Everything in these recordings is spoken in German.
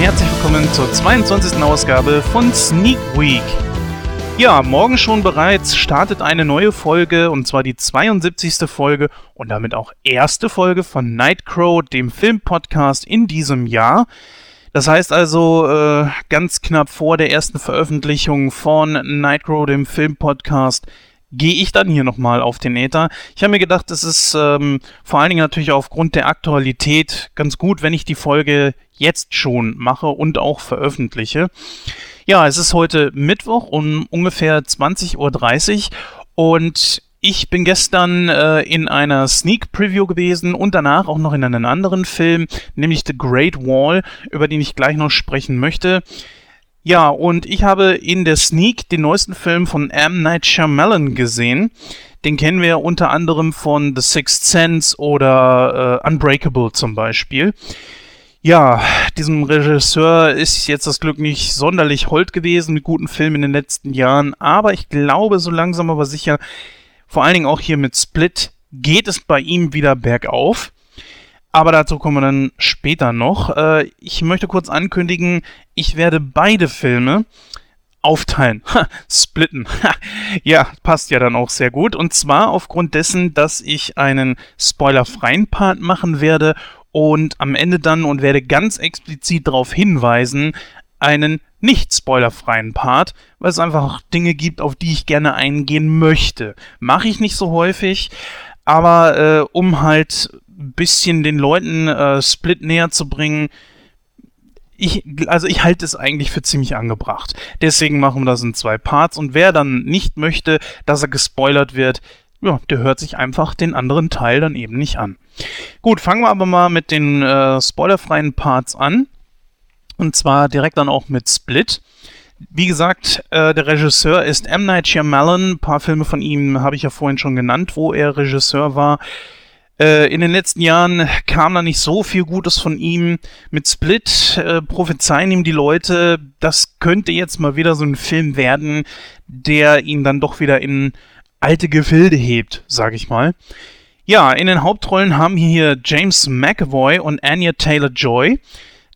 herzlich willkommen zur 22. Ausgabe von Sneak Week. Ja, morgen schon bereits startet eine neue Folge, und zwar die 72. Folge und damit auch erste Folge von Nightcrow, dem Filmpodcast in diesem Jahr. Das heißt also, äh, ganz knapp vor der ersten Veröffentlichung von Nightcrow, dem Filmpodcast, gehe ich dann hier nochmal auf den Äther. Ich habe mir gedacht, es ist ähm, vor allen Dingen natürlich aufgrund der Aktualität ganz gut, wenn ich die Folge jetzt schon mache und auch veröffentliche. Ja, es ist heute Mittwoch um ungefähr 20.30 Uhr und ich bin gestern äh, in einer Sneak Preview gewesen und danach auch noch in einem anderen Film, nämlich The Great Wall, über den ich gleich noch sprechen möchte. Ja, und ich habe in der Sneak den neuesten Film von M. Night Shyamalan gesehen. Den kennen wir unter anderem von The Sixth Sense oder äh, Unbreakable zum Beispiel. Ja, diesem Regisseur ist jetzt das Glück nicht sonderlich hold gewesen mit guten Filmen in den letzten Jahren, aber ich glaube, so langsam aber sicher, vor allen Dingen auch hier mit Split, geht es bei ihm wieder bergauf. Aber dazu kommen wir dann später noch. Äh, ich möchte kurz ankündigen, ich werde beide Filme aufteilen, ha, splitten. Ha, ja, passt ja dann auch sehr gut. Und zwar aufgrund dessen, dass ich einen spoilerfreien Part machen werde und am Ende dann und werde ganz explizit darauf hinweisen, einen nicht spoilerfreien Part, weil es einfach Dinge gibt, auf die ich gerne eingehen möchte. Mache ich nicht so häufig, aber äh, um halt ein bisschen den Leuten äh, Split näher zu bringen, ich, also ich halte es eigentlich für ziemlich angebracht. Deswegen machen wir das in zwei Parts und wer dann nicht möchte, dass er gespoilert wird, ja, der hört sich einfach den anderen Teil dann eben nicht an. Gut, fangen wir aber mal mit den äh, spoilerfreien Parts an. Und zwar direkt dann auch mit Split. Wie gesagt, äh, der Regisseur ist M. Night Shyamalan. Ein paar Filme von ihm habe ich ja vorhin schon genannt, wo er Regisseur war. Äh, in den letzten Jahren kam da nicht so viel Gutes von ihm. Mit Split äh, prophezeien ihm die Leute, das könnte jetzt mal wieder so ein Film werden, der ihn dann doch wieder in alte Gefilde hebt, sag ich mal. Ja, in den Hauptrollen haben wir hier James McAvoy und Anya Taylor-Joy.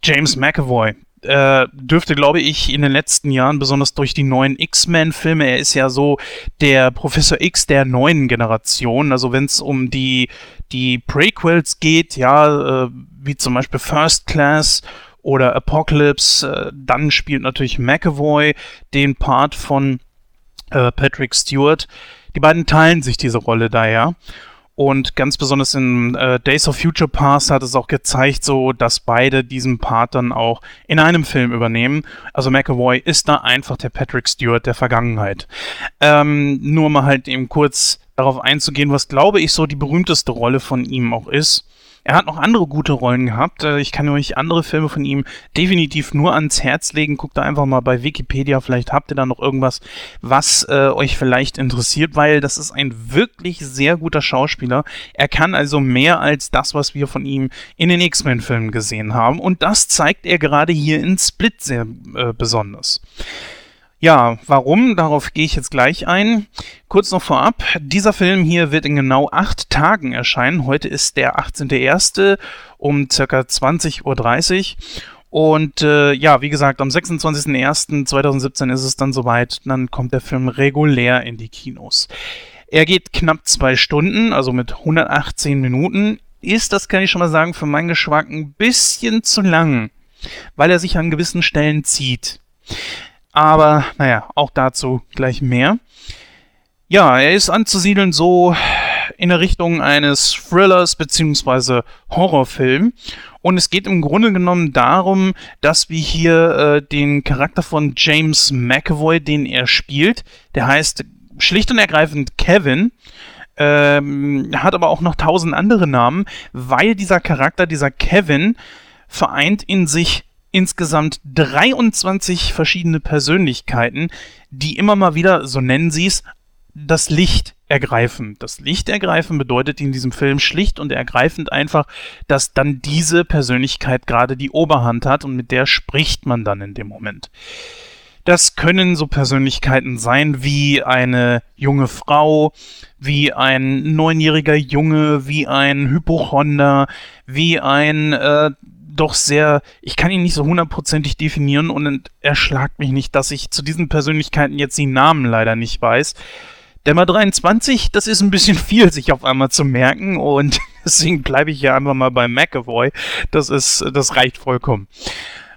James McAvoy, äh, dürfte, glaube ich, in den letzten Jahren, besonders durch die neuen X-Men-Filme, er ist ja so der Professor X der neuen Generation. Also wenn es um die, die Prequels geht, ja, äh, wie zum Beispiel First Class oder Apocalypse, äh, dann spielt natürlich McAvoy den Part von äh, Patrick Stewart. Die beiden teilen sich diese Rolle daher. Und ganz besonders in äh, Days of Future Past hat es auch gezeigt, so dass beide diesen Part dann auch in einem Film übernehmen. Also McAvoy ist da einfach der Patrick Stewart der Vergangenheit. Ähm, nur mal halt eben kurz darauf einzugehen, was glaube ich so die berühmteste Rolle von ihm auch ist. Er hat noch andere gute Rollen gehabt. Äh, ich kann euch andere Filme von ihm definitiv nur ans Herz legen. Guckt da einfach mal bei Wikipedia. Vielleicht habt ihr da noch irgendwas, was äh, euch vielleicht interessiert, weil das ist ein wirklich sehr guter Schauspieler. Er kann also mehr als das, was wir von ihm in den X-Men-Filmen gesehen haben. Und das zeigt er gerade hier in Split sehr äh, besonders. Ja, warum? Darauf gehe ich jetzt gleich ein. Kurz noch vorab, dieser Film hier wird in genau acht Tagen erscheinen. Heute ist der 18.01. um circa 20.30 Uhr. Und äh, ja, wie gesagt, am 26.01.2017 ist es dann soweit. Dann kommt der Film regulär in die Kinos. Er geht knapp zwei Stunden, also mit 118 Minuten. Ist, das kann ich schon mal sagen, für meinen Geschmack ein bisschen zu lang, weil er sich an gewissen Stellen zieht. Aber naja, auch dazu gleich mehr. Ja, er ist anzusiedeln so in der Richtung eines Thrillers bzw. Horrorfilm. Und es geht im Grunde genommen darum, dass wir hier äh, den Charakter von James McAvoy, den er spielt, der heißt schlicht und ergreifend Kevin, ähm, hat aber auch noch tausend andere Namen, weil dieser Charakter, dieser Kevin, vereint in sich insgesamt 23 verschiedene Persönlichkeiten, die immer mal wieder, so nennen sie es, das Licht ergreifen. Das Licht ergreifen bedeutet in diesem Film schlicht und ergreifend einfach, dass dann diese Persönlichkeit gerade die Oberhand hat und mit der spricht man dann in dem Moment. Das können so Persönlichkeiten sein wie eine junge Frau, wie ein neunjähriger Junge, wie ein Hypochonder, wie ein äh, doch sehr, ich kann ihn nicht so hundertprozentig definieren und erschlagt mich nicht, dass ich zu diesen Persönlichkeiten jetzt die Namen leider nicht weiß. Der mal 23, das ist ein bisschen viel, sich auf einmal zu merken und deswegen bleibe ich hier einfach mal bei McAvoy. Das ist, das reicht vollkommen.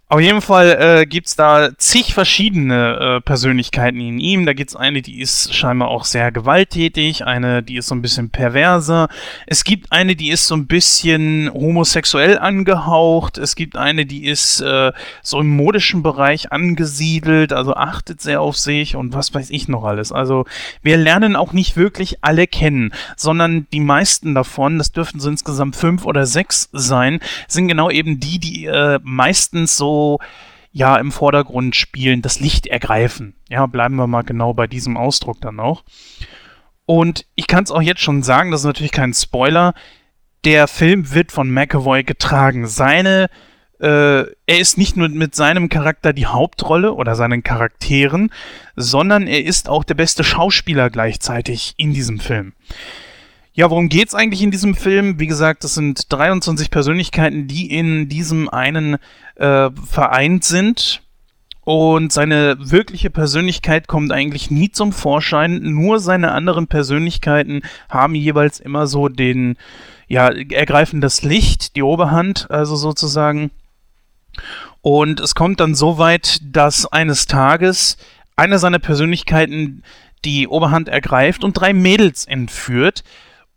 Auf jeden Fall äh, gibt's da zig verschiedene äh, Persönlichkeiten in ihm. Da gibt's eine, die ist scheinbar auch sehr gewalttätig, eine, die ist so ein bisschen perverser. Es gibt eine, die ist so ein bisschen homosexuell angehaucht. Es gibt eine, die ist äh, so im modischen Bereich angesiedelt, also achtet sehr auf sich und was weiß ich noch alles. Also wir lernen auch nicht wirklich alle kennen, sondern die meisten davon, das dürften so insgesamt fünf oder sechs sein, sind genau eben die, die äh, meistens so ja im Vordergrund spielen, das Licht ergreifen. Ja, bleiben wir mal genau bei diesem Ausdruck dann auch. Und ich kann es auch jetzt schon sagen, das ist natürlich kein Spoiler. Der Film wird von McAvoy getragen. Seine, äh, er ist nicht nur mit seinem Charakter die Hauptrolle oder seinen Charakteren, sondern er ist auch der beste Schauspieler gleichzeitig in diesem Film. Ja, worum geht's eigentlich in diesem Film? Wie gesagt, das sind 23 Persönlichkeiten, die in diesem einen äh, vereint sind. Und seine wirkliche Persönlichkeit kommt eigentlich nie zum Vorschein. Nur seine anderen Persönlichkeiten haben jeweils immer so den, ja, ergreifen das Licht, die Oberhand, also sozusagen. Und es kommt dann so weit, dass eines Tages eine seiner Persönlichkeiten die Oberhand ergreift und drei Mädels entführt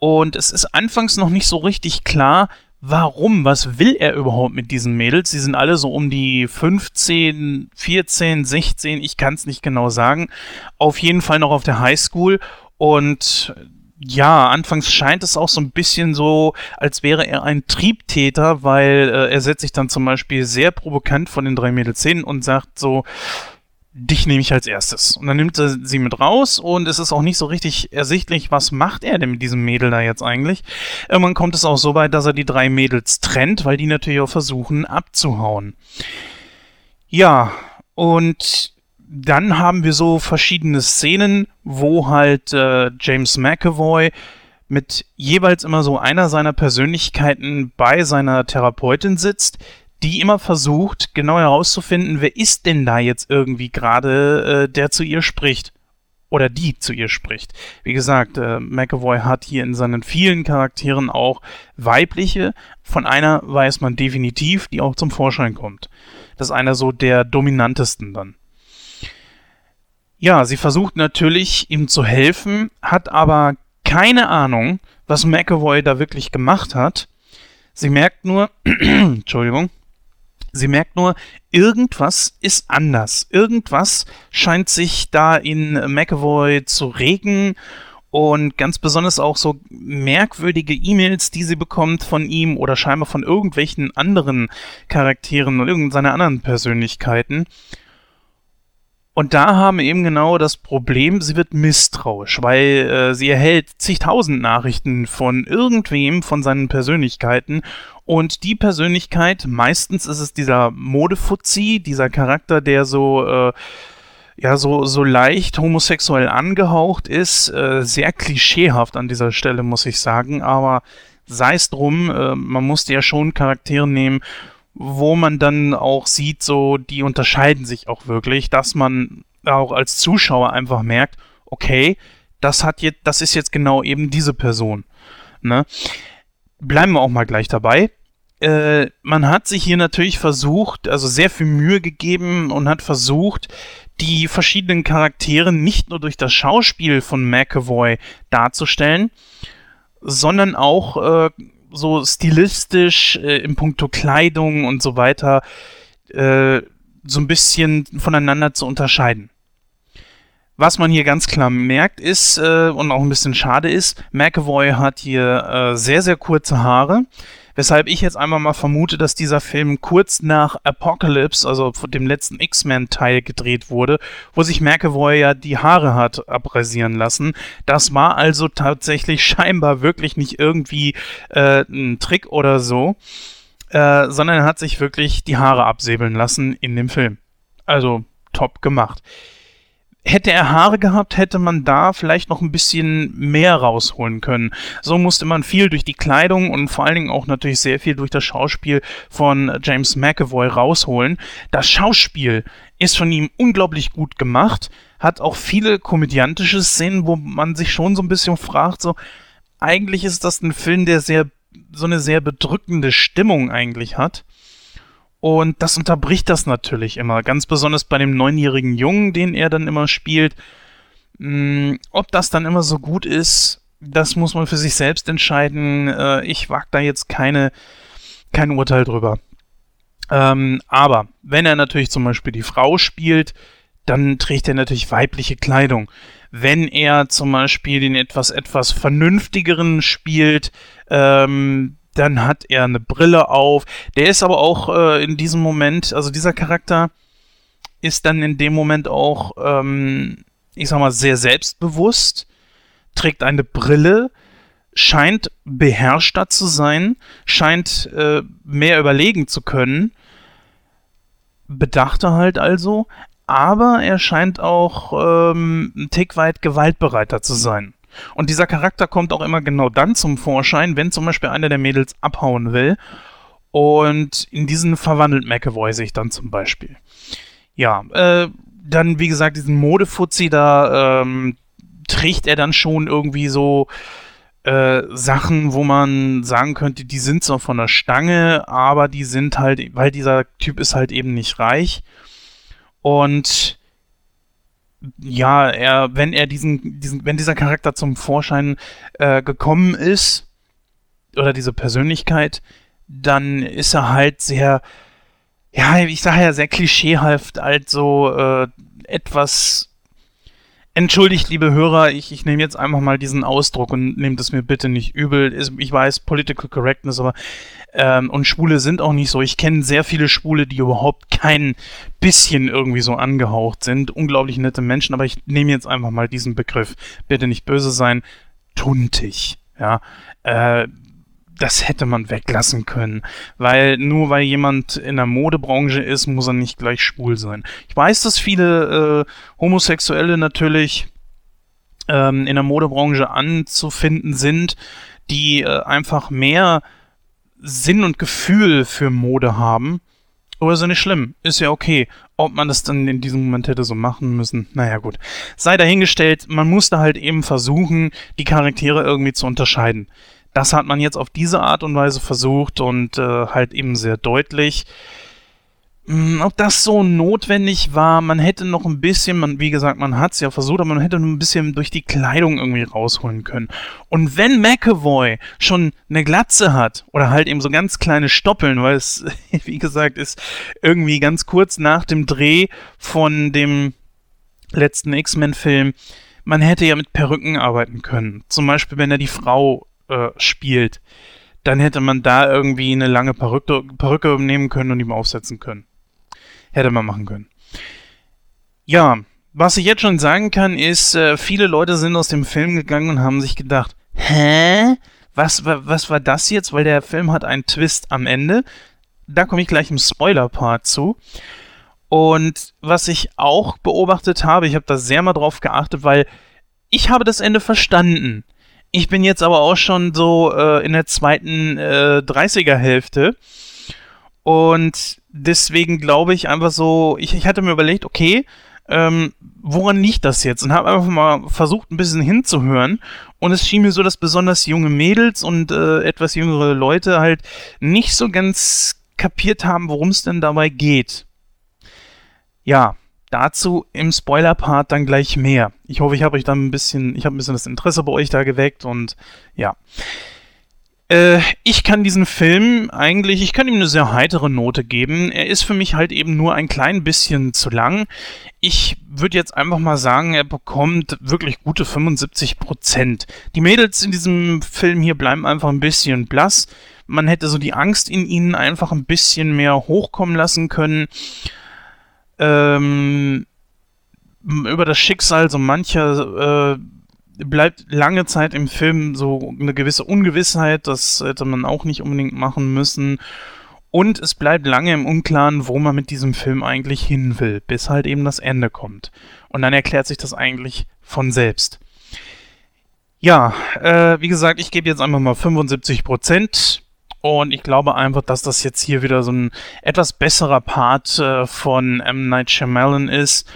und es ist anfangs noch nicht so richtig klar, warum, was will er überhaupt mit diesen Mädels? Sie sind alle so um die 15, 14, 16, ich kann es nicht genau sagen. Auf jeden Fall noch auf der Highschool und ja, anfangs scheint es auch so ein bisschen so, als wäre er ein Triebtäter, weil äh, er setzt sich dann zum Beispiel sehr provokant von den drei Mädels hin und sagt so, dich nehme ich als erstes. Und dann nimmt er sie mit raus und es ist auch nicht so richtig ersichtlich, was macht er denn mit diesem Mädel da jetzt eigentlich. Irgendwann kommt es auch so weit, dass er die drei Mädels trennt, weil die natürlich auch versuchen abzuhauen. Ja, und dann haben wir so verschiedene Szenen, wo halt äh, James McAvoy mit jeweils immer so einer seiner Persönlichkeiten bei seiner Therapeutin sitzt, die immer versucht, genau herauszufinden, wer ist denn da jetzt irgendwie gerade, äh, der zu ihr spricht. Oder die zu ihr spricht. Wie gesagt, äh, McAvoy hat hier in seinen vielen Charakteren auch weibliche. Von einer weiß man definitiv, die auch zum Vorschein kommt. Das ist einer so der dominantesten dann. Ja, sie versucht natürlich, ihm zu helfen, hat aber keine Ahnung, was McAvoy da wirklich gemacht hat. Sie merkt nur, Entschuldigung, Sie merkt nur, irgendwas ist anders. Irgendwas scheint sich da in McAvoy zu regen und ganz besonders auch so merkwürdige E-Mails, die sie bekommt von ihm oder scheinbar von irgendwelchen anderen Charakteren und irgendeiner anderen Persönlichkeiten. Und da haben eben genau das Problem, sie wird misstrauisch, weil äh, sie erhält zigtausend Nachrichten von irgendwem, von seinen Persönlichkeiten. Und die Persönlichkeit, meistens ist es dieser Modefuzzi, dieser Charakter, der so, äh, ja, so, so leicht homosexuell angehaucht ist, äh, sehr klischeehaft an dieser Stelle, muss ich sagen. Aber sei es drum, äh, man musste ja schon Charaktere nehmen, wo man dann auch sieht, so, die unterscheiden sich auch wirklich, dass man auch als Zuschauer einfach merkt, okay, das hat jetzt, das ist jetzt genau eben diese Person. Ne? Bleiben wir auch mal gleich dabei. Äh, man hat sich hier natürlich versucht, also sehr viel Mühe gegeben und hat versucht, die verschiedenen Charaktere nicht nur durch das Schauspiel von McAvoy darzustellen, sondern auch äh, so stilistisch äh, im Punkto Kleidung und so weiter äh, so ein bisschen voneinander zu unterscheiden. Was man hier ganz klar merkt ist äh, und auch ein bisschen schade ist, McAvoy hat hier äh, sehr, sehr kurze Haare. Weshalb ich jetzt einmal mal vermute, dass dieser Film kurz nach Apocalypse, also dem letzten X-Men-Teil gedreht wurde, wo sich McAvoy ja die Haare hat abrasieren lassen. Das war also tatsächlich scheinbar wirklich nicht irgendwie äh, ein Trick oder so, äh, sondern er hat sich wirklich die Haare absäbeln lassen in dem Film. Also top gemacht. Hätte er Haare gehabt, hätte man da vielleicht noch ein bisschen mehr rausholen können. So musste man viel durch die Kleidung und vor allen Dingen auch natürlich sehr viel durch das Schauspiel von James McAvoy rausholen. Das Schauspiel ist von ihm unglaublich gut gemacht, hat auch viele komödiantische Szenen, wo man sich schon so ein bisschen fragt, so, eigentlich ist das ein Film, der sehr, so eine sehr bedrückende Stimmung eigentlich hat. Und das unterbricht das natürlich immer, ganz besonders bei dem neunjährigen Jungen, den er dann immer spielt. Hm, ob das dann immer so gut ist, das muss man für sich selbst entscheiden. Äh, ich wage da jetzt keine, kein Urteil drüber. Ähm, aber wenn er natürlich zum Beispiel die Frau spielt, dann trägt er natürlich weibliche Kleidung. Wenn er zum Beispiel den etwas, etwas vernünftigeren spielt, ähm, dann hat er eine Brille auf. Der ist aber auch äh, in diesem Moment, also dieser Charakter ist dann in dem Moment auch, ähm, ich sag mal, sehr selbstbewusst, trägt eine Brille, scheint beherrschter zu sein, scheint äh, mehr überlegen zu können, bedachter halt also, aber er scheint auch ähm, ein Tick weit gewaltbereiter zu sein. Und dieser Charakter kommt auch immer genau dann zum Vorschein, wenn zum Beispiel einer der Mädels abhauen will. Und in diesen verwandelt McAvoy sich dann zum Beispiel. Ja, äh, dann wie gesagt, diesen Modefuzzi da ähm, trägt er dann schon irgendwie so äh, Sachen, wo man sagen könnte, die sind zwar von der Stange, aber die sind halt, weil dieser Typ ist halt eben nicht reich. Und ja, er, wenn er diesen, diesen, wenn dieser Charakter zum Vorschein äh, gekommen ist, oder diese Persönlichkeit, dann ist er halt sehr, ja, ich sage ja sehr klischeehaft, halt so äh, etwas. Entschuldigt, liebe Hörer, ich, ich nehme jetzt einfach mal diesen Ausdruck und nehmt es mir bitte nicht übel. Ich weiß, Political Correctness, aber ähm, und Schwule sind auch nicht so. Ich kenne sehr viele Schwule, die überhaupt kein bisschen irgendwie so angehaucht sind. Unglaublich nette Menschen, aber ich nehme jetzt einfach mal diesen Begriff. Bitte nicht böse sein. Tuntig. Ja. Äh, das hätte man weglassen können. Weil nur weil jemand in der Modebranche ist, muss er nicht gleich schwul sein. Ich weiß, dass viele äh, Homosexuelle natürlich ähm, in der Modebranche anzufinden sind, die äh, einfach mehr Sinn und Gefühl für Mode haben. Aber ist ja nicht schlimm. Ist ja okay. Ob man das dann in diesem Moment hätte so machen müssen, naja gut. Sei dahingestellt, man musste halt eben versuchen, die Charaktere irgendwie zu unterscheiden. Das hat man jetzt auf diese Art und Weise versucht und äh, halt eben sehr deutlich. Hm, ob das so notwendig war, man hätte noch ein bisschen, man, wie gesagt, man hat es ja versucht, aber man hätte noch ein bisschen durch die Kleidung irgendwie rausholen können. Und wenn McAvoy schon eine Glatze hat, oder halt eben so ganz kleine Stoppeln, weil es, wie gesagt, ist irgendwie ganz kurz nach dem Dreh von dem letzten X-Men-Film, man hätte ja mit Perücken arbeiten können. Zum Beispiel, wenn er die Frau äh, spielt, dann hätte man da irgendwie eine lange Perücke, Perücke nehmen können und ihm aufsetzen können. Hätte man machen können. Ja, was ich jetzt schon sagen kann, ist, äh, viele Leute sind aus dem Film gegangen und haben sich gedacht, hä? Was, was war das jetzt? Weil der Film hat einen Twist am Ende. Da komme ich gleich im Spoiler-Part zu. Und was ich auch beobachtet habe, ich habe da sehr mal drauf geachtet, weil ich habe das Ende verstanden. Ich bin jetzt aber auch schon so äh, in der zweiten äh, 30er-Hälfte. Und deswegen glaube ich einfach so, ich, ich hatte mir überlegt, okay, ähm, woran liegt das jetzt? Und habe einfach mal versucht, ein bisschen hinzuhören. Und es schien mir so, dass besonders junge Mädels und äh, etwas jüngere Leute halt nicht so ganz kapiert haben, worum es denn dabei geht. Ja, dazu im Spoiler-Part dann gleich mehr. Ich hoffe, ich habe euch dann ein bisschen, ich habe ein bisschen das Interesse bei euch da geweckt und ja. Äh, ich kann diesen Film eigentlich, ich kann ihm eine sehr heitere Note geben. Er ist für mich halt eben nur ein klein bisschen zu lang. Ich würde jetzt einfach mal sagen, er bekommt wirklich gute 75 Prozent. Die Mädels in diesem Film hier bleiben einfach ein bisschen blass. Man hätte so die Angst in ihnen einfach ein bisschen mehr hochkommen lassen können. Ähm, über das Schicksal so mancher äh, bleibt lange Zeit im Film so eine gewisse Ungewissheit, das hätte man auch nicht unbedingt machen müssen. Und es bleibt lange im Unklaren, wo man mit diesem Film eigentlich hin will, bis halt eben das Ende kommt. Und dann erklärt sich das eigentlich von selbst. Ja, äh, wie gesagt, ich gebe jetzt einfach mal 75 Prozent. Und ich glaube einfach, dass das jetzt hier wieder so ein etwas besserer Part äh, von M. Night Shyamalan ist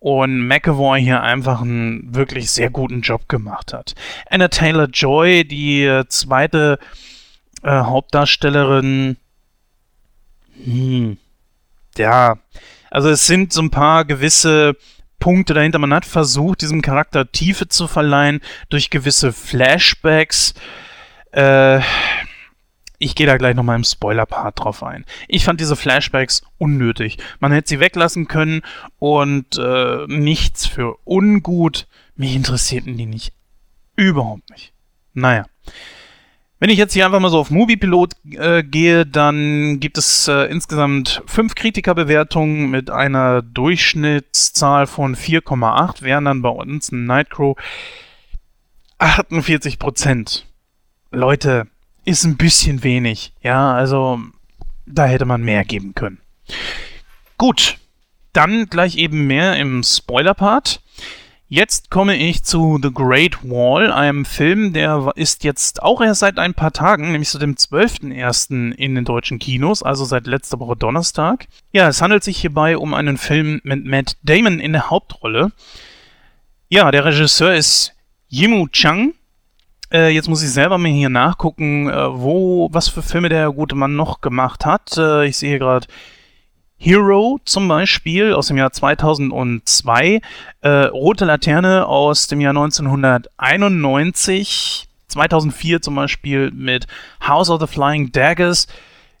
und McAvoy hier einfach einen wirklich sehr guten Job gemacht hat. Anna Taylor-Joy, die äh, zweite äh, Hauptdarstellerin, hm, ja, also es sind so ein paar gewisse Punkte dahinter. Man hat versucht, diesem Charakter Tiefe zu verleihen durch gewisse Flashbacks. Äh, ich gehe da gleich nochmal im Spoiler-Part drauf ein. Ich fand diese Flashbacks unnötig. Man hätte sie weglassen können und äh, nichts für ungut. Mich interessierten die nicht. Überhaupt nicht. Naja. Wenn ich jetzt hier einfach mal so auf Moviepilot äh, gehe, dann gibt es äh, insgesamt fünf Kritikerbewertungen mit einer Durchschnittszahl von 4,8, wären dann bei uns ein Nightcrow 48 Prozent. Leute, ist ein bisschen wenig. Ja, also da hätte man mehr geben können. Gut, dann gleich eben mehr im Spoiler-Part. Jetzt komme ich zu The Great Wall, einem Film, der ist jetzt auch erst seit ein paar Tagen, nämlich zu dem 12.01. in den deutschen Kinos, also seit letzter Woche Donnerstag. Ja, es handelt sich hierbei um einen Film mit Matt Damon in der Hauptrolle. Ja, der Regisseur ist Yimu Chang äh, jetzt muss ich selber mal hier nachgucken, äh, wo, was für Filme der gute Mann noch gemacht hat. Äh, ich sehe gerade Hero zum Beispiel aus dem Jahr 2002, äh, Rote Laterne aus dem Jahr 1991, 2004 zum Beispiel mit House of the Flying Daggers.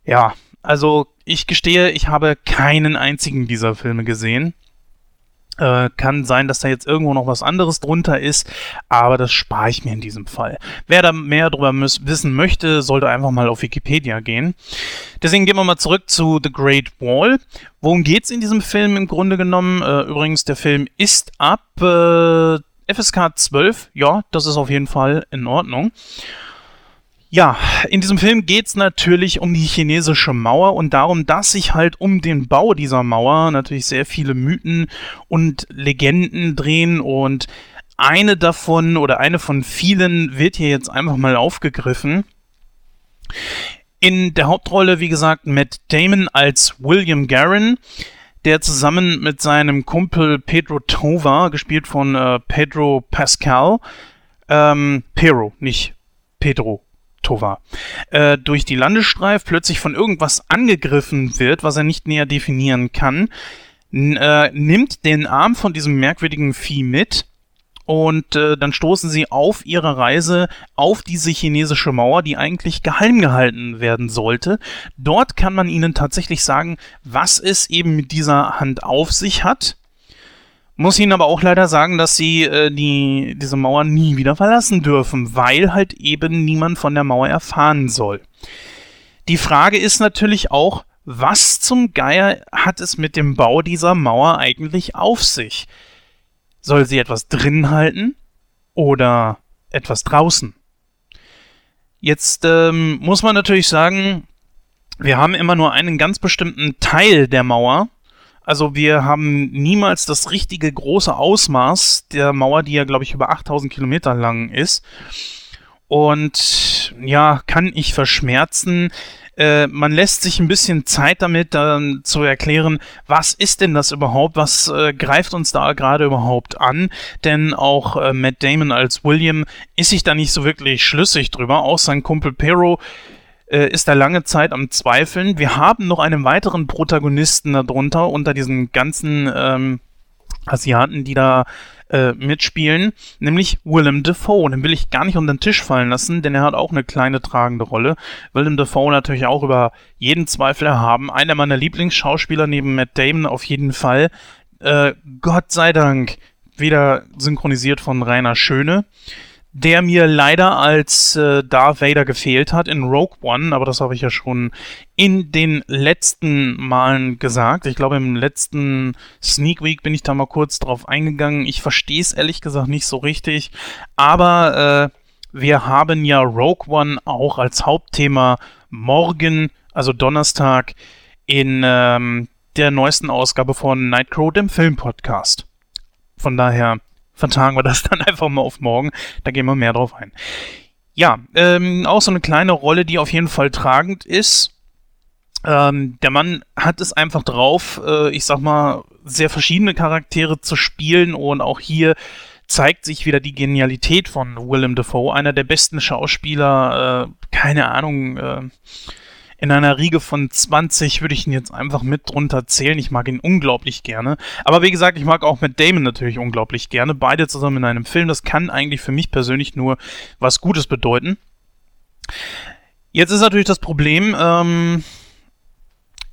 Ja, also ich gestehe, ich habe keinen einzigen dieser Filme gesehen. Äh, kann sein, dass da jetzt irgendwo noch was anderes drunter ist, aber das spare ich mir in diesem Fall. Wer da mehr darüber wissen möchte, sollte einfach mal auf Wikipedia gehen. Deswegen gehen wir mal zurück zu The Great Wall. Worum geht's in diesem Film im Grunde genommen? Äh, übrigens, der Film ist ab äh, FSK 12. Ja, das ist auf jeden Fall in Ordnung. Ja, in diesem Film geht es natürlich um die chinesische Mauer und darum, dass sich halt um den Bau dieser Mauer natürlich sehr viele Mythen und Legenden drehen und eine davon oder eine von vielen wird hier jetzt einfach mal aufgegriffen. In der Hauptrolle, wie gesagt, Matt Damon als William Garin, der zusammen mit seinem Kumpel Pedro Tova, gespielt von äh, Pedro Pascal, ähm, Pero, nicht Pedro, Tova, äh, durch die Landesstreif plötzlich von irgendwas angegriffen wird, was er nicht näher definieren kann, äh, nimmt den Arm von diesem merkwürdigen Vieh mit und äh, dann stoßen sie auf ihrer Reise auf diese chinesische Mauer, die eigentlich geheim gehalten werden sollte. Dort kann man ihnen tatsächlich sagen, was es eben mit dieser Hand auf sich hat. Muss Ihnen aber auch leider sagen, dass Sie äh, die, diese Mauer nie wieder verlassen dürfen, weil halt eben niemand von der Mauer erfahren soll. Die Frage ist natürlich auch, was zum Geier hat es mit dem Bau dieser Mauer eigentlich auf sich? Soll sie etwas drin halten oder etwas draußen? Jetzt ähm, muss man natürlich sagen, wir haben immer nur einen ganz bestimmten Teil der Mauer also wir haben niemals das richtige große Ausmaß der Mauer, die ja, glaube ich, über 8000 Kilometer lang ist. Und ja, kann ich verschmerzen. Äh, man lässt sich ein bisschen Zeit damit, dann zu erklären, was ist denn das überhaupt, was äh, greift uns da gerade überhaupt an, denn auch äh, Matt Damon als William ist sich da nicht so wirklich schlüssig drüber, auch sein Kumpel Pero äh, ist da lange Zeit am Zweifeln. Wir haben noch einen weiteren Protagonisten darunter unter diesen ganzen ähm, Asiaten, die da äh, mitspielen, nämlich Willem Dafoe. Den will ich gar nicht unter den Tisch fallen lassen, denn er hat auch eine kleine tragende Rolle. Willem Dafoe natürlich auch über jeden Zweifel erhaben. Einer meiner Lieblingsschauspieler neben Matt Damon auf jeden Fall. Äh, Gott sei Dank wieder synchronisiert von Rainer Schöne der mir leider als äh, Darth Vader gefehlt hat in Rogue One, aber das habe ich ja schon in den letzten Malen gesagt. Ich glaube, im letzten Sneak Week bin ich da mal kurz drauf eingegangen. Ich verstehe es ehrlich gesagt nicht so richtig, aber äh, wir haben ja Rogue One auch als Hauptthema morgen also Donnerstag, in ähm, der neuesten Ausgabe von Nightcrow, dem Filmpodcast. Von daher vertagen wir das dann einfach mal auf morgen. Da gehen wir mehr drauf ein. Ja, ähm, auch so eine kleine Rolle, die auf jeden Fall tragend ist. Ähm, der Mann hat es einfach drauf, äh, ich sag mal, sehr verschiedene Charaktere zu spielen und auch hier zeigt sich wieder die Genialität von Willem Dafoe, einer der besten Schauspieler, äh, keine Ahnung, äh, in einer Riege von 20 würde ich ihn jetzt einfach mit drunter zählen. Ich mag ihn unglaublich gerne. Aber wie gesagt, ich mag auch Matt Damon natürlich unglaublich gerne. Beide zusammen in einem Film. Das kann eigentlich für mich persönlich nur was Gutes bedeuten. Jetzt ist natürlich das Problem, ähm,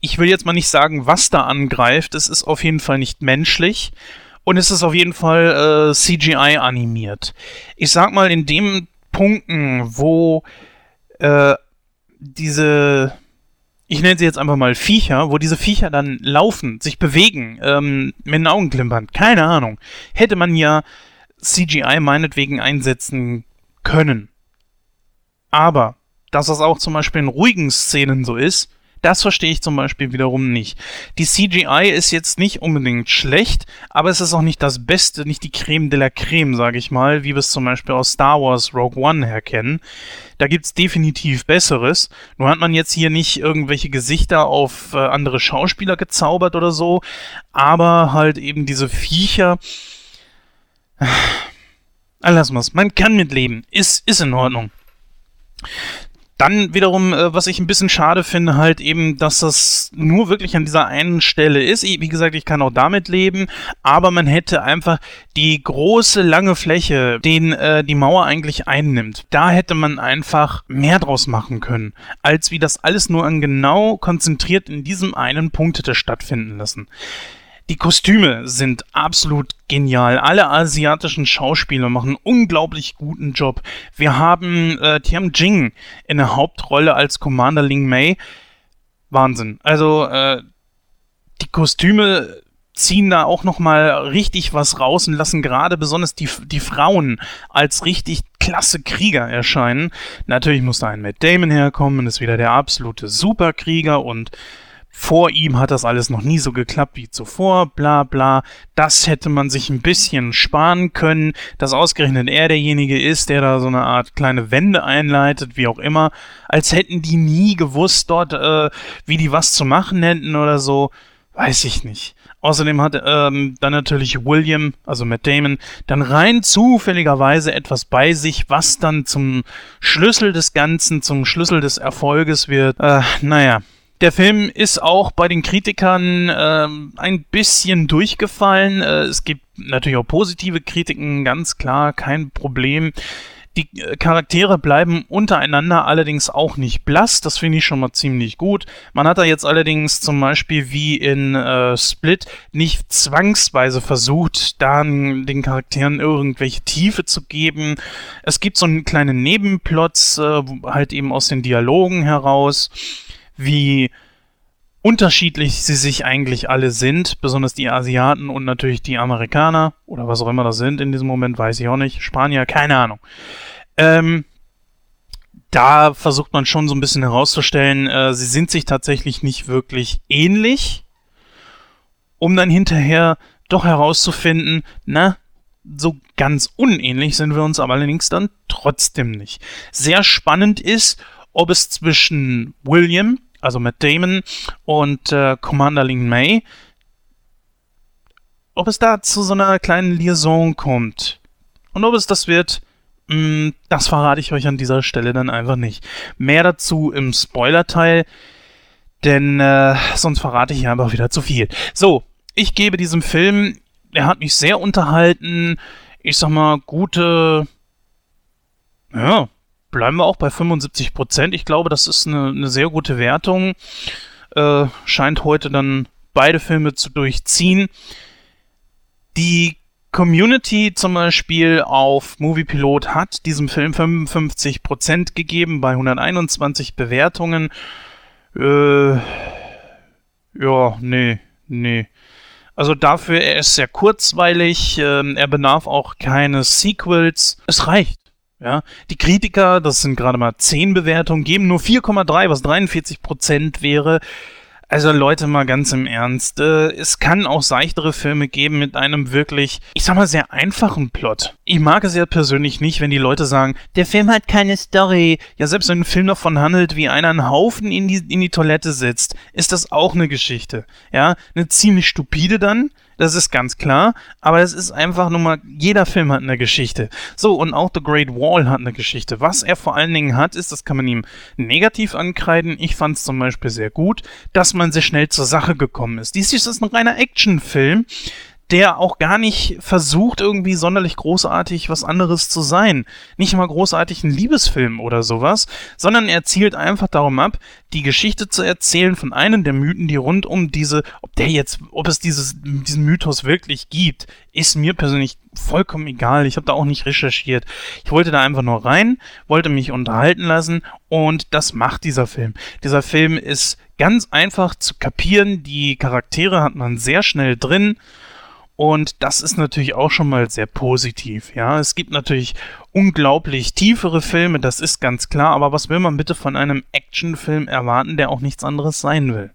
ich will jetzt mal nicht sagen, was da angreift. Es ist auf jeden Fall nicht menschlich. Und es ist auf jeden Fall äh, CGI animiert. Ich sag mal, in den Punkten, wo äh, diese, ich nenne sie jetzt einfach mal Viecher, wo diese Viecher dann laufen, sich bewegen, ähm, mit den Augen klimpern, keine Ahnung, hätte man ja CGI meinetwegen einsetzen können. Aber, dass das auch zum Beispiel in ruhigen Szenen so ist, das verstehe ich zum Beispiel wiederum nicht. Die CGI ist jetzt nicht unbedingt schlecht, aber es ist auch nicht das Beste, nicht die Creme de la Creme, sage ich mal, wie wir es zum Beispiel aus Star Wars Rogue One her kennen. Da gibt es definitiv Besseres. Nur hat man jetzt hier nicht irgendwelche Gesichter auf äh, andere Schauspieler gezaubert oder so, aber halt eben diese Viecher. Lass mal's. Man kann mitleben. Ist, ist in Ordnung. Dann wiederum, äh, was ich ein bisschen schade finde, halt eben, dass das nur wirklich an dieser einen Stelle ist. wie gesagt, ich kann auch damit leben, aber man hätte einfach die große, lange Fläche, den äh, die Mauer eigentlich einnimmt, da hätte man einfach mehr draus machen können, als wie das alles nur an genau konzentriert in diesem einen Punkt hätte stattfinden lassen. Die Kostüme sind absolut genial. Alle asiatischen Schauspieler machen einen unglaublich guten Job. Wir haben äh, Tiam Jing in der Hauptrolle als Commander Ling Mei. Wahnsinn. Also äh, die Kostüme ziehen da auch noch mal richtig was raus und lassen gerade besonders die, die Frauen als richtig klasse Krieger erscheinen. Natürlich muss da ein Matt Damon herkommen, ist wieder der absolute Superkrieger und vor ihm hat das alles noch nie so geklappt wie zuvor, bla bla. Das hätte man sich ein bisschen sparen können, dass ausgerechnet er derjenige ist, der da so eine Art kleine Wende einleitet, wie auch immer. Als hätten die nie gewusst dort, äh, wie die was zu machen hätten oder so. Weiß ich nicht. Außerdem hat ähm, dann natürlich William, also Matt Damon, dann rein zufälligerweise etwas bei sich, was dann zum Schlüssel des Ganzen, zum Schlüssel des Erfolges wird. Äh, naja, der Film ist auch bei den Kritikern äh, ein bisschen durchgefallen. Äh, es gibt natürlich auch positive Kritiken, ganz klar, kein Problem. Die äh, Charaktere bleiben untereinander allerdings auch nicht blass. Das finde ich schon mal ziemlich gut. Man hat da jetzt allerdings zum Beispiel wie in äh, Split nicht zwangsweise versucht, dann den Charakteren irgendwelche Tiefe zu geben. Es gibt so einen kleinen Nebenplots, äh, halt eben aus den Dialogen heraus wie unterschiedlich sie sich eigentlich alle sind, besonders die Asiaten und natürlich die Amerikaner oder was auch immer das sind in diesem Moment, weiß ich auch nicht. Spanier, keine Ahnung. Ähm, da versucht man schon so ein bisschen herauszustellen, äh, sie sind sich tatsächlich nicht wirklich ähnlich, um dann hinterher doch herauszufinden, na, so ganz unähnlich sind wir uns aber allerdings dann trotzdem nicht. Sehr spannend ist, ob es zwischen William, also Matt Damon und äh, Commander Ling May, ob es da zu so einer kleinen Liaison kommt. Und ob es das wird, mh, mm, das verrate ich euch an dieser Stelle dann einfach nicht. Mehr dazu im Spoiler-Teil, denn äh, sonst verrate ich einfach wieder zu viel. So, ich gebe diesem Film, er hat mich sehr unterhalten, ich sag mal, gute, ja, bleiben wir auch bei 75 Prozent. Ich glaube, das ist eine, eine sehr gute Wertung. Äh, scheint heute dann beide Filme zu durchziehen. Die Community zum Beispiel auf Moviepilot hat diesem Film 55 Prozent gegeben bei 121 Bewertungen. Äh, ja, nee, nee. Also dafür, er ist sehr kurzweilig, äh, er bedarf auch keine Sequels. Es reicht. Ja, die Kritiker, das sind gerade mal 10 Bewertungen, geben nur 4,3, was 43 Prozent wäre. Also Leute, mal ganz im Ernst. Äh, es kann auch seichtere Filme geben mit einem wirklich, ich sag mal, sehr einfachen Plot. Ich mag es ja persönlich nicht, wenn die Leute sagen, der Film hat keine Story. Ja, selbst wenn ein Film davon handelt, wie einer einen Haufen in die, in die Toilette sitzt, ist das auch eine Geschichte. Ja, eine ziemlich stupide dann, das ist ganz klar, aber es ist einfach nur mal, jeder Film hat eine Geschichte. So, und auch The Great Wall hat eine Geschichte. Was er vor allen Dingen hat, ist, das kann man ihm negativ ankreiden. Ich fand es zum Beispiel sehr gut, dass man sehr schnell zur Sache gekommen ist. Dies ist ein reiner Actionfilm, der auch gar nicht versucht, irgendwie sonderlich großartig was anderes zu sein. Nicht mal großartig ein Liebesfilm oder sowas, sondern er zielt einfach darum ab, die Geschichte zu erzählen von einem der Mythen, die rund um diese, ob der jetzt, ob es dieses, diesen Mythos wirklich gibt, ist mir persönlich vollkommen egal. Ich habe da auch nicht recherchiert. Ich wollte da einfach nur rein, wollte mich unterhalten lassen und das macht dieser Film. Dieser Film ist ganz einfach zu kapieren. Die Charaktere hat man sehr schnell drin. Und das ist natürlich auch schon mal sehr positiv. Ja, es gibt natürlich unglaublich tiefere Filme, das ist ganz klar. Aber was will man bitte von einem Actionfilm erwarten, der auch nichts anderes sein will?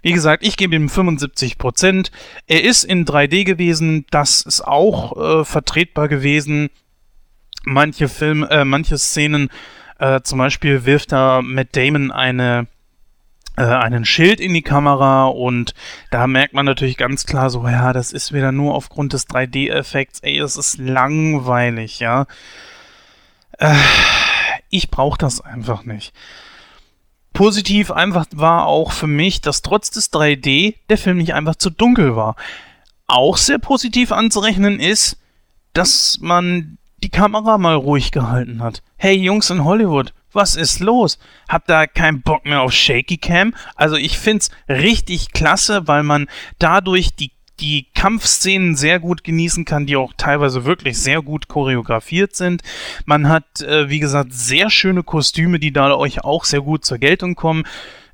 Wie gesagt, ich gebe ihm 75 Prozent. Er ist in 3D gewesen, das ist auch äh, vertretbar gewesen. Manche Filme, äh, manche Szenen, äh, zum Beispiel wirft da Matt Damon eine einen Schild in die Kamera und da merkt man natürlich ganz klar so, ja, das ist wieder nur aufgrund des 3D-Effekts, ey, es ist langweilig, ja. Äh, ich brauche das einfach nicht. Positiv einfach war auch für mich, dass trotz des 3D der Film nicht einfach zu dunkel war. Auch sehr positiv anzurechnen ist, dass man die Kamera mal ruhig gehalten hat. Hey Jungs in Hollywood, was ist los? Habt da keinen Bock mehr auf Shaky Cam? Also ich find's richtig klasse, weil man dadurch die die Kampfszenen sehr gut genießen kann, die auch teilweise wirklich sehr gut choreografiert sind. Man hat, äh, wie gesagt, sehr schöne Kostüme, die da euch auch sehr gut zur Geltung kommen.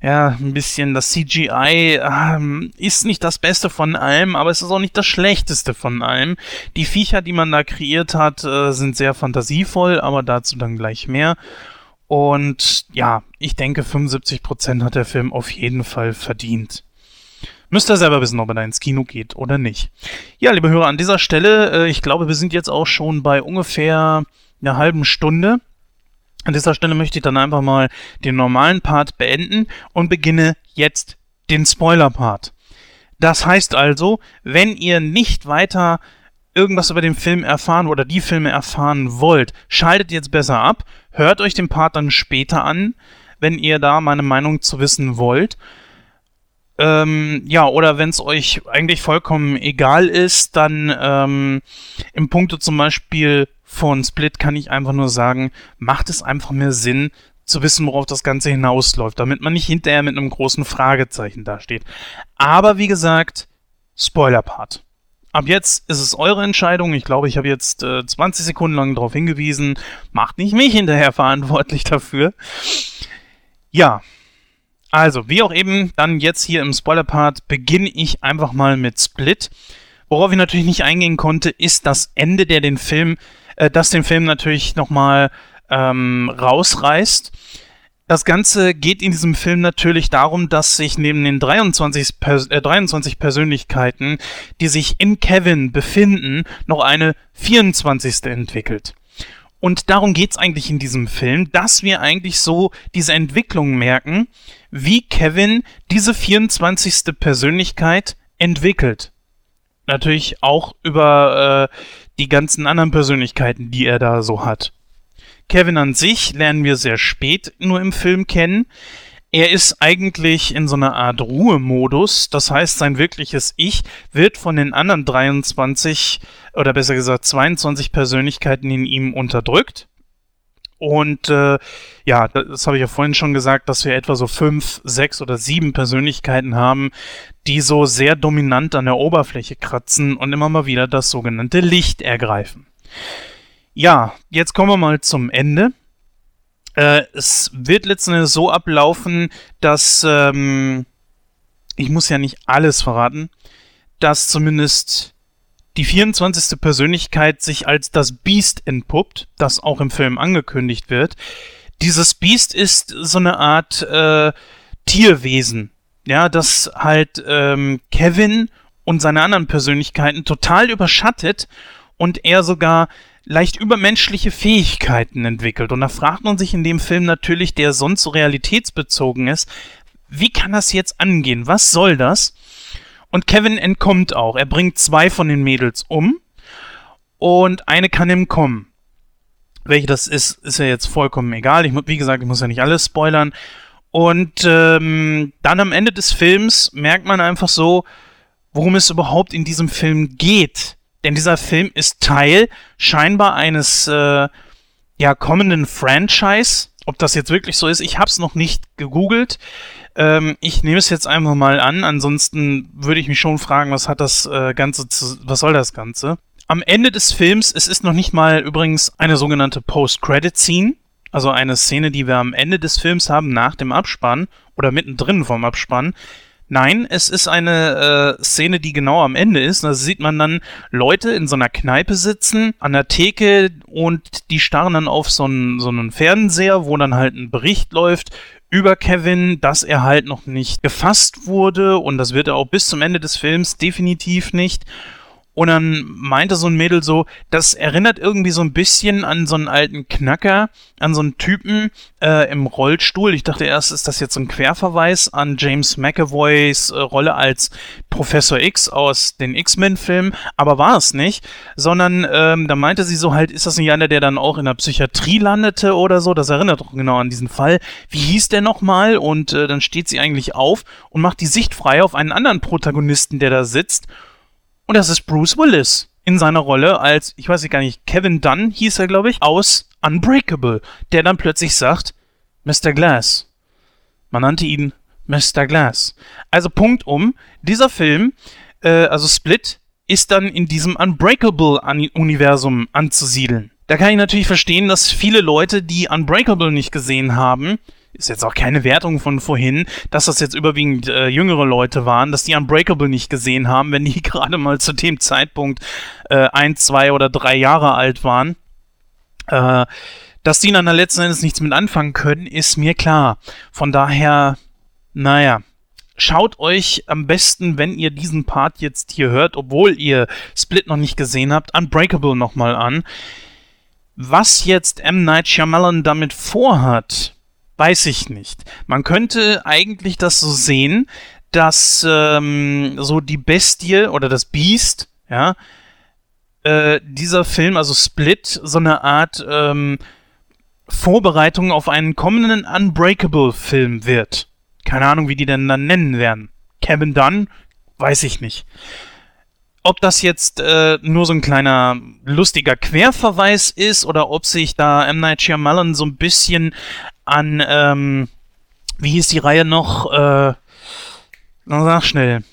Ja, ein bisschen das CGI ähm, ist nicht das Beste von allem, aber es ist auch nicht das Schlechteste von allem. Die Viecher, die man da kreiert hat, äh, sind sehr fantasievoll, aber dazu dann gleich mehr. Und ja, ich denke, 75% hat der Film auf jeden Fall verdient. Müsst ihr selber wissen, ob er da ins Kino geht oder nicht. Ja, liebe Hörer, an dieser Stelle, äh, ich glaube, wir sind jetzt auch schon bei ungefähr einer halben Stunde. An dieser Stelle möchte ich dann einfach mal den normalen Part beenden und beginne jetzt den Spoiler-Part. Das heißt also, wenn ihr nicht weiter irgendwas über den Film erfahren oder die Filme erfahren wollt, schaltet jetzt besser ab, hört euch den Part dann später an, wenn ihr da meine Meinung zu wissen wollt. Ähm, ja, oder wenn es euch eigentlich vollkommen egal ist, dann ähm, im Punkte zum Beispiel von Split kann ich einfach nur sagen, macht es einfach mehr Sinn, zu wissen, worauf das Ganze hinausläuft, damit man nicht hinterher mit einem großen Fragezeichen dasteht. Aber wie gesagt, Spoiler-Part ab jetzt ist es eure Entscheidung. Ich glaube, ich habe jetzt äh, 20 Sekunden lang darauf hingewiesen. Macht nicht mich hinterher verantwortlich dafür. Ja. Also, wie auch eben, dann jetzt hier im Spoiler-Part beginne ich einfach mal mit Split. Worauf ich natürlich nicht eingehen konnte, ist das Ende, der den Film, äh, das den Film natürlich nochmal ähm, rausreißt. Das Ganze geht in diesem Film natürlich darum, dass sich neben den 23, Pers äh, 23 Persönlichkeiten, die sich in Kevin befinden, noch eine 24. entwickelt. Und darum geht's eigentlich in diesem Film, dass wir eigentlich so diese Entwicklung merken, wie Kevin diese 24. Persönlichkeit entwickelt. Natürlich auch über äh, die ganzen anderen Persönlichkeiten, die er da so hat. Kevin an sich lernen wir sehr spät nur im Film kennen. Er ist eigentlich in so einer Art Ruhemodus. Das heißt, sein wirkliches Ich wird von den anderen 23 oder besser gesagt 22 Persönlichkeiten in ihm unterdrückt. Und äh, ja, das habe ich ja vorhin schon gesagt, dass wir etwa so fünf, sechs oder sieben Persönlichkeiten haben, die so sehr dominant an der Oberfläche kratzen und immer mal wieder das sogenannte Licht ergreifen. Ja, jetzt kommen wir mal zum Ende. Äh, es wird letztendlich so ablaufen, dass ähm, ich muss ja nicht alles verraten, dass zumindest die 24. Persönlichkeit sich als das Beast entpuppt, das auch im Film angekündigt wird. Dieses Beast ist so eine Art äh, Tierwesen, ja, das halt ähm, Kevin und seine anderen Persönlichkeiten total überschattet und er sogar leicht übermenschliche Fähigkeiten entwickelt. Und da fragt man sich in dem Film natürlich, der sonst so realitätsbezogen ist, wie kann das jetzt angehen? Was soll das? Und Kevin entkommt auch. Er bringt zwei von den Mädels um und eine kann ihm kommen. Welche das ist, ist ja jetzt vollkommen egal. Ich, wie gesagt, ich muss ja nicht alles spoilern. Und ähm, dann am Ende des Films merkt man einfach so, worum es überhaupt in diesem Film geht. Denn dieser Film ist Teil scheinbar eines äh, ja kommenden Franchise. Ob das jetzt wirklich so ist, ich habe es noch nicht gegoogelt. Ähm, ich nehme es jetzt einfach mal an. Ansonsten würde ich mich schon fragen, was hat das äh, Ganze zu, was soll das Ganze? Am Ende des Films, es ist noch nicht mal übrigens eine sogenannte Post-Credit-Scene, also eine Szene, die wir am Ende des Films haben, nach dem Abspann oder mittendrin vom Abspann. Nein, es ist eine äh, Szene, die genau am Ende ist. Da sieht man dann Leute in so einer Kneipe sitzen, an der Theke und die starren dann auf so einen, so einen Fernseher, wo dann halt ein Bericht läuft über Kevin, dass er halt noch nicht gefasst wurde und das wird er auch bis zum Ende des Films definitiv nicht. Und dann meinte so ein Mädel so, das erinnert irgendwie so ein bisschen an so einen alten Knacker, an so einen Typen äh, im Rollstuhl. Ich dachte erst, ist das jetzt so ein Querverweis an James McAvoys äh, Rolle als Professor X aus den X-Men-Filmen, aber war es nicht, sondern ähm, da meinte sie so halt, ist das nicht einer, der dann auch in der Psychiatrie landete oder so? Das erinnert doch genau an diesen Fall. Wie hieß der nochmal? Und äh, dann steht sie eigentlich auf und macht die Sicht frei auf einen anderen Protagonisten, der da sitzt und das ist Bruce Willis in seiner Rolle als, ich weiß gar nicht, Kevin Dunn hieß er, glaube ich, aus Unbreakable, der dann plötzlich sagt, Mr. Glass. Man nannte ihn Mr. Glass. Also Punkt um, dieser Film, äh, also Split, ist dann in diesem Unbreakable-Universum anzusiedeln. Da kann ich natürlich verstehen, dass viele Leute, die Unbreakable nicht gesehen haben, ist jetzt auch keine Wertung von vorhin, dass das jetzt überwiegend äh, jüngere Leute waren, dass die Unbreakable nicht gesehen haben, wenn die gerade mal zu dem Zeitpunkt äh, ein, zwei oder drei Jahre alt waren. Äh, dass die dann letzten Endes nichts mit anfangen können, ist mir klar. Von daher, naja, schaut euch am besten, wenn ihr diesen Part jetzt hier hört, obwohl ihr Split noch nicht gesehen habt, Unbreakable nochmal an. Was jetzt M. Night Shyamalan damit vorhat, Weiß ich nicht. Man könnte eigentlich das so sehen, dass ähm, so die Bestie oder das Biest, ja, äh, dieser Film, also Split, so eine Art ähm, Vorbereitung auf einen kommenden Unbreakable-Film wird. Keine Ahnung, wie die denn dann nennen werden. Kevin Dunn? Weiß ich nicht. Ob das jetzt äh, nur so ein kleiner lustiger Querverweis ist oder ob sich da M. Night Shyamalan so ein bisschen an, ähm, wie hieß die Reihe noch? Äh, sag schnell.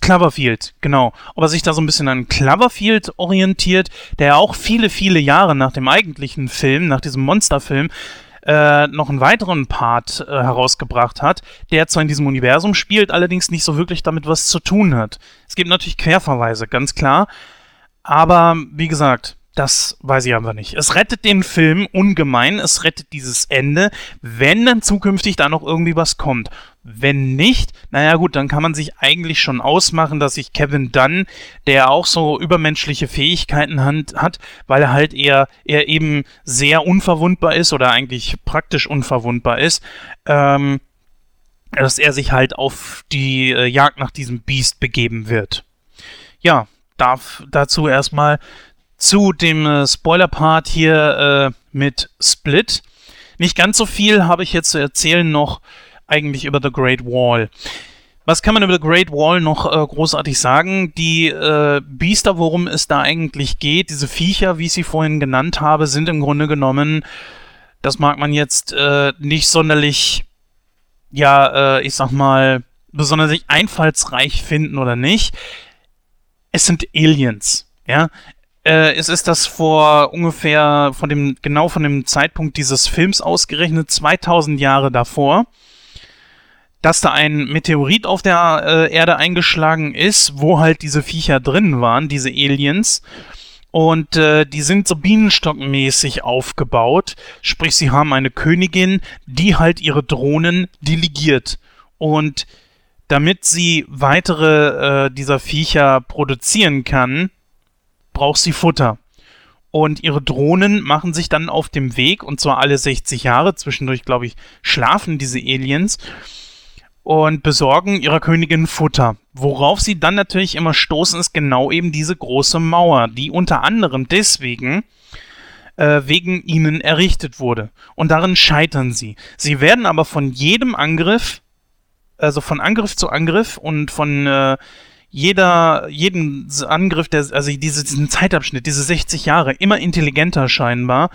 Cloverfield, genau. Ob er sich da so ein bisschen an Cloverfield orientiert, der auch viele, viele Jahre nach dem eigentlichen Film, nach diesem Monsterfilm, äh, noch einen weiteren Part äh, herausgebracht hat, der zwar in diesem Universum spielt, allerdings nicht so wirklich damit was zu tun hat. Es gibt natürlich Querverweise, ganz klar. Aber wie gesagt, das weiß ich einfach nicht. Es rettet den Film ungemein, es rettet dieses Ende, wenn dann zukünftig da noch irgendwie was kommt. Wenn nicht, naja gut, dann kann man sich eigentlich schon ausmachen, dass sich Kevin Dunn, der auch so übermenschliche Fähigkeiten hat, weil er halt eher, eher eben sehr unverwundbar ist oder eigentlich praktisch unverwundbar ist, ähm, dass er sich halt auf die äh, Jagd nach diesem Biest begeben wird. Ja, darf dazu erstmal zu dem äh, Spoiler-Part hier äh, mit Split. Nicht ganz so viel habe ich jetzt zu erzählen noch eigentlich über The Great Wall. Was kann man über The Great Wall noch äh, großartig sagen? Die äh, Biester, worum es da eigentlich geht, diese Viecher, wie ich sie vorhin genannt habe, sind im Grunde genommen, das mag man jetzt äh, nicht sonderlich, ja, äh, ich sag mal, besonders einfallsreich finden oder nicht. Es sind Aliens. Ja, äh, es ist das vor ungefähr, von dem, genau von dem Zeitpunkt dieses Films ausgerechnet, 2000 Jahre davor. dass da ein Meteorit auf der äh, Erde eingeschlagen ist, wo halt diese Viecher drin waren, diese Aliens. Und äh, die sind so bienenstockmäßig aufgebaut. Sprich, sie haben eine Königin, die halt ihre Drohnen delegiert. Und damit sie weitere äh, dieser Viecher produzieren kann, braucht sie Futter. Und ihre Drohnen machen sich dann auf dem Weg, und zwar alle 60 Jahre, zwischendurch, glaube ich, schlafen diese Aliens und besorgen ihrer Königin Futter. Worauf sie dann natürlich immer stoßen, ist genau eben diese große Mauer, die unter anderem deswegen äh, wegen ihnen errichtet wurde. Und darin scheitern sie. Sie werden aber von jedem Angriff, also von Angriff zu Angriff und von äh, jeder, jeden Angriff, der, also diese, diesen Zeitabschnitt, diese 60 Jahre, immer intelligenter scheinbar.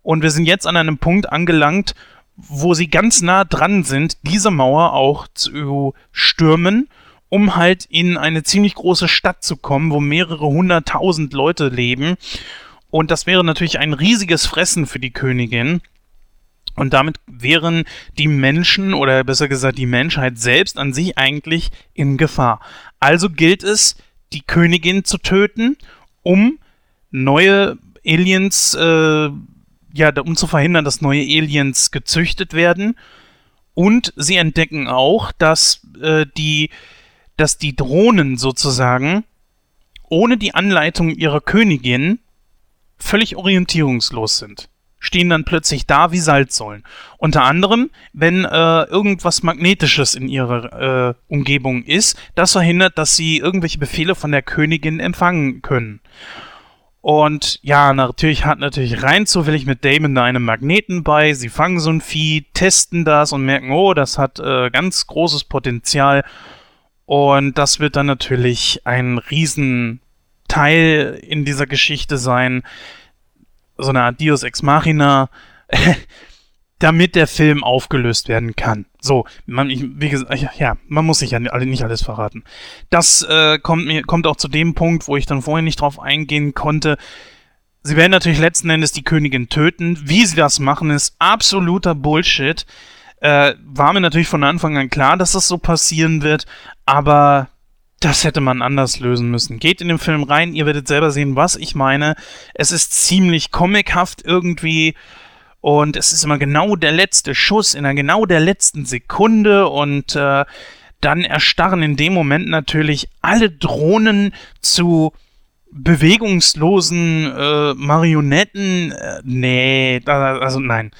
Und wir sind jetzt an einem Punkt angelangt, wo sie ganz nah dran sind, diese Mauer auch zu stürmen, um halt in eine ziemlich große Stadt zu kommen, wo mehrere hunderttausend Leute leben. Und das wäre natürlich ein riesiges Fressen für die Königin. Und damit wären die Menschen oder besser gesagt die Menschheit selbst an sich eigentlich in Gefahr. Also gilt es, die Königin zu töten, um neue Aliens äh, ja, um zu verhindern, dass neue Aliens gezüchtet werden. Und sie entdecken auch, dass äh, die, dass die Drohnen sozusagen ohne die Anleitung ihrer Königin völlig orientierungslos sind. Stehen dann plötzlich da wie Salzsäulen. Unter anderem, wenn äh, irgendwas Magnetisches in ihrer äh, Umgebung ist, das verhindert, dass sie irgendwelche Befehle von der Königin empfangen können. Und ja, natürlich hat natürlich rein zufällig mit Damon da einen Magneten bei. Sie fangen so ein Vieh, testen das und merken, oh, das hat äh, ganz großes Potenzial. Und das wird dann natürlich ein Riesenteil in dieser Geschichte sein. So eine Art Dios Ex Machina. damit der Film aufgelöst werden kann. So, man, ich, wie gesagt, ja, man muss sich ja nicht alles verraten. Das äh, kommt mir kommt auch zu dem Punkt, wo ich dann vorhin nicht drauf eingehen konnte. Sie werden natürlich letzten Endes die Königin töten. Wie sie das machen, ist absoluter Bullshit. Äh, war mir natürlich von Anfang an klar, dass das so passieren wird, aber das hätte man anders lösen müssen. Geht in den Film rein, ihr werdet selber sehen, was ich meine. Es ist ziemlich comichaft irgendwie. Und es ist immer genau der letzte Schuss in der genau der letzten Sekunde und äh, dann erstarren in dem Moment natürlich alle Drohnen zu bewegungslosen äh, Marionetten. Äh, nee, also nein.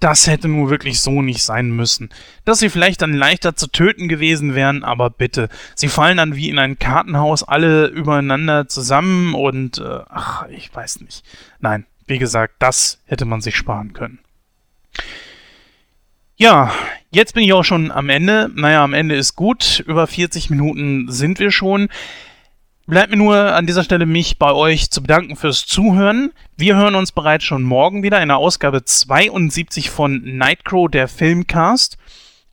Das hätte nur wirklich so nicht sein müssen. Dass sie vielleicht dann leichter zu töten gewesen wären, aber bitte. Sie fallen dann wie in ein Kartenhaus alle übereinander zusammen und äh, ach, ich weiß nicht. Nein, wie gesagt, das hätte man sich sparen können. Ja, jetzt bin ich auch schon am Ende. Naja, am Ende ist gut. Über 40 Minuten sind wir schon. Bleibt mir nur an dieser Stelle mich bei euch zu bedanken fürs Zuhören. Wir hören uns bereits schon morgen wieder in der Ausgabe 72 von Nightcrow, der Filmcast.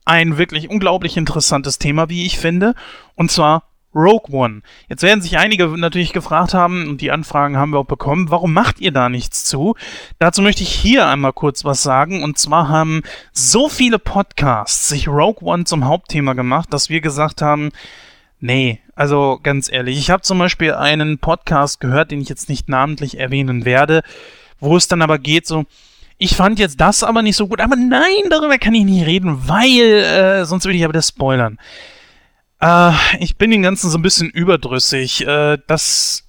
Ein wirklich unglaublich interessantes Thema, wie ich finde. Und zwar Rogue One. Jetzt werden sich einige natürlich gefragt haben, und die Anfragen haben wir auch bekommen, warum macht ihr da nichts zu? Dazu möchte ich hier einmal kurz was sagen. Und zwar haben so viele Podcasts sich Rogue One zum Hauptthema gemacht, dass wir gesagt haben, nee, also ganz ehrlich, ich habe zum Beispiel einen Podcast gehört, den ich jetzt nicht namentlich erwähnen werde, wo es dann aber geht so, ich fand jetzt das aber nicht so gut, aber nein, darüber kann ich nicht reden, weil äh, sonst würde ich aber das spoilern. Äh, ich bin den Ganzen so ein bisschen überdrüssig. Äh, das,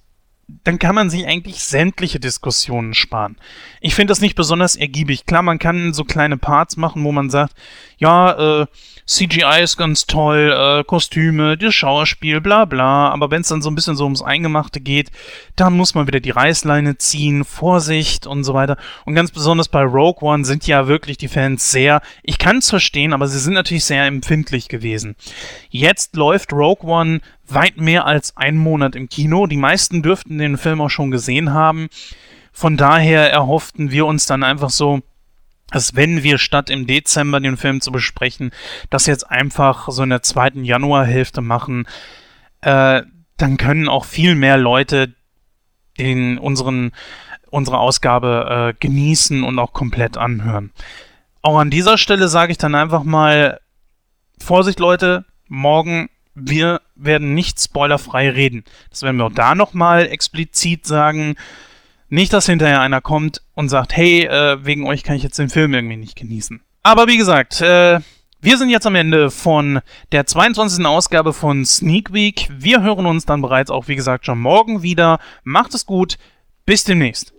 dann kann man sich eigentlich sämtliche Diskussionen sparen. Ich finde das nicht besonders ergiebig. Klar, man kann so kleine Parts machen, wo man sagt, ja, äh, CGI ist ganz toll, äh, Kostüme, das Schauerspiel, bla bla. Aber wenn es dann so ein bisschen so ums Eingemachte geht, dann muss man wieder die Reißleine ziehen, Vorsicht und so weiter. Und ganz besonders bei Rogue One sind ja wirklich die Fans sehr, ich kann es verstehen, aber sie sind natürlich sehr empfindlich gewesen. Jetzt läuft Rogue One weit mehr als einen Monat im Kino. Die meisten dürften den Film auch schon gesehen haben. Von daher erhofften wir uns dann einfach so, dass wenn wir statt im Dezember den Film zu besprechen, das jetzt einfach so in der zweiten Januarhälfte machen, äh, dann können auch viel mehr Leute den unseren unsere Ausgabe äh, genießen und auch komplett anhören. Auch an dieser Stelle sage ich dann einfach mal, Vorsicht Leute, morgen wir werden nicht spoilerfrei reden. Das werden wir auch da nochmal explizit sagen. Nicht, dass hinterher einer kommt und sagt, hey, äh, wegen euch kann ich jetzt den Film irgendwie nicht genießen. Aber wie gesagt, äh, wir sind jetzt am Ende von der 22. Ausgabe von Sneak Week. Wir hören uns dann bereits auch, wie gesagt, schon morgen wieder. Macht es gut. Bis demnächst.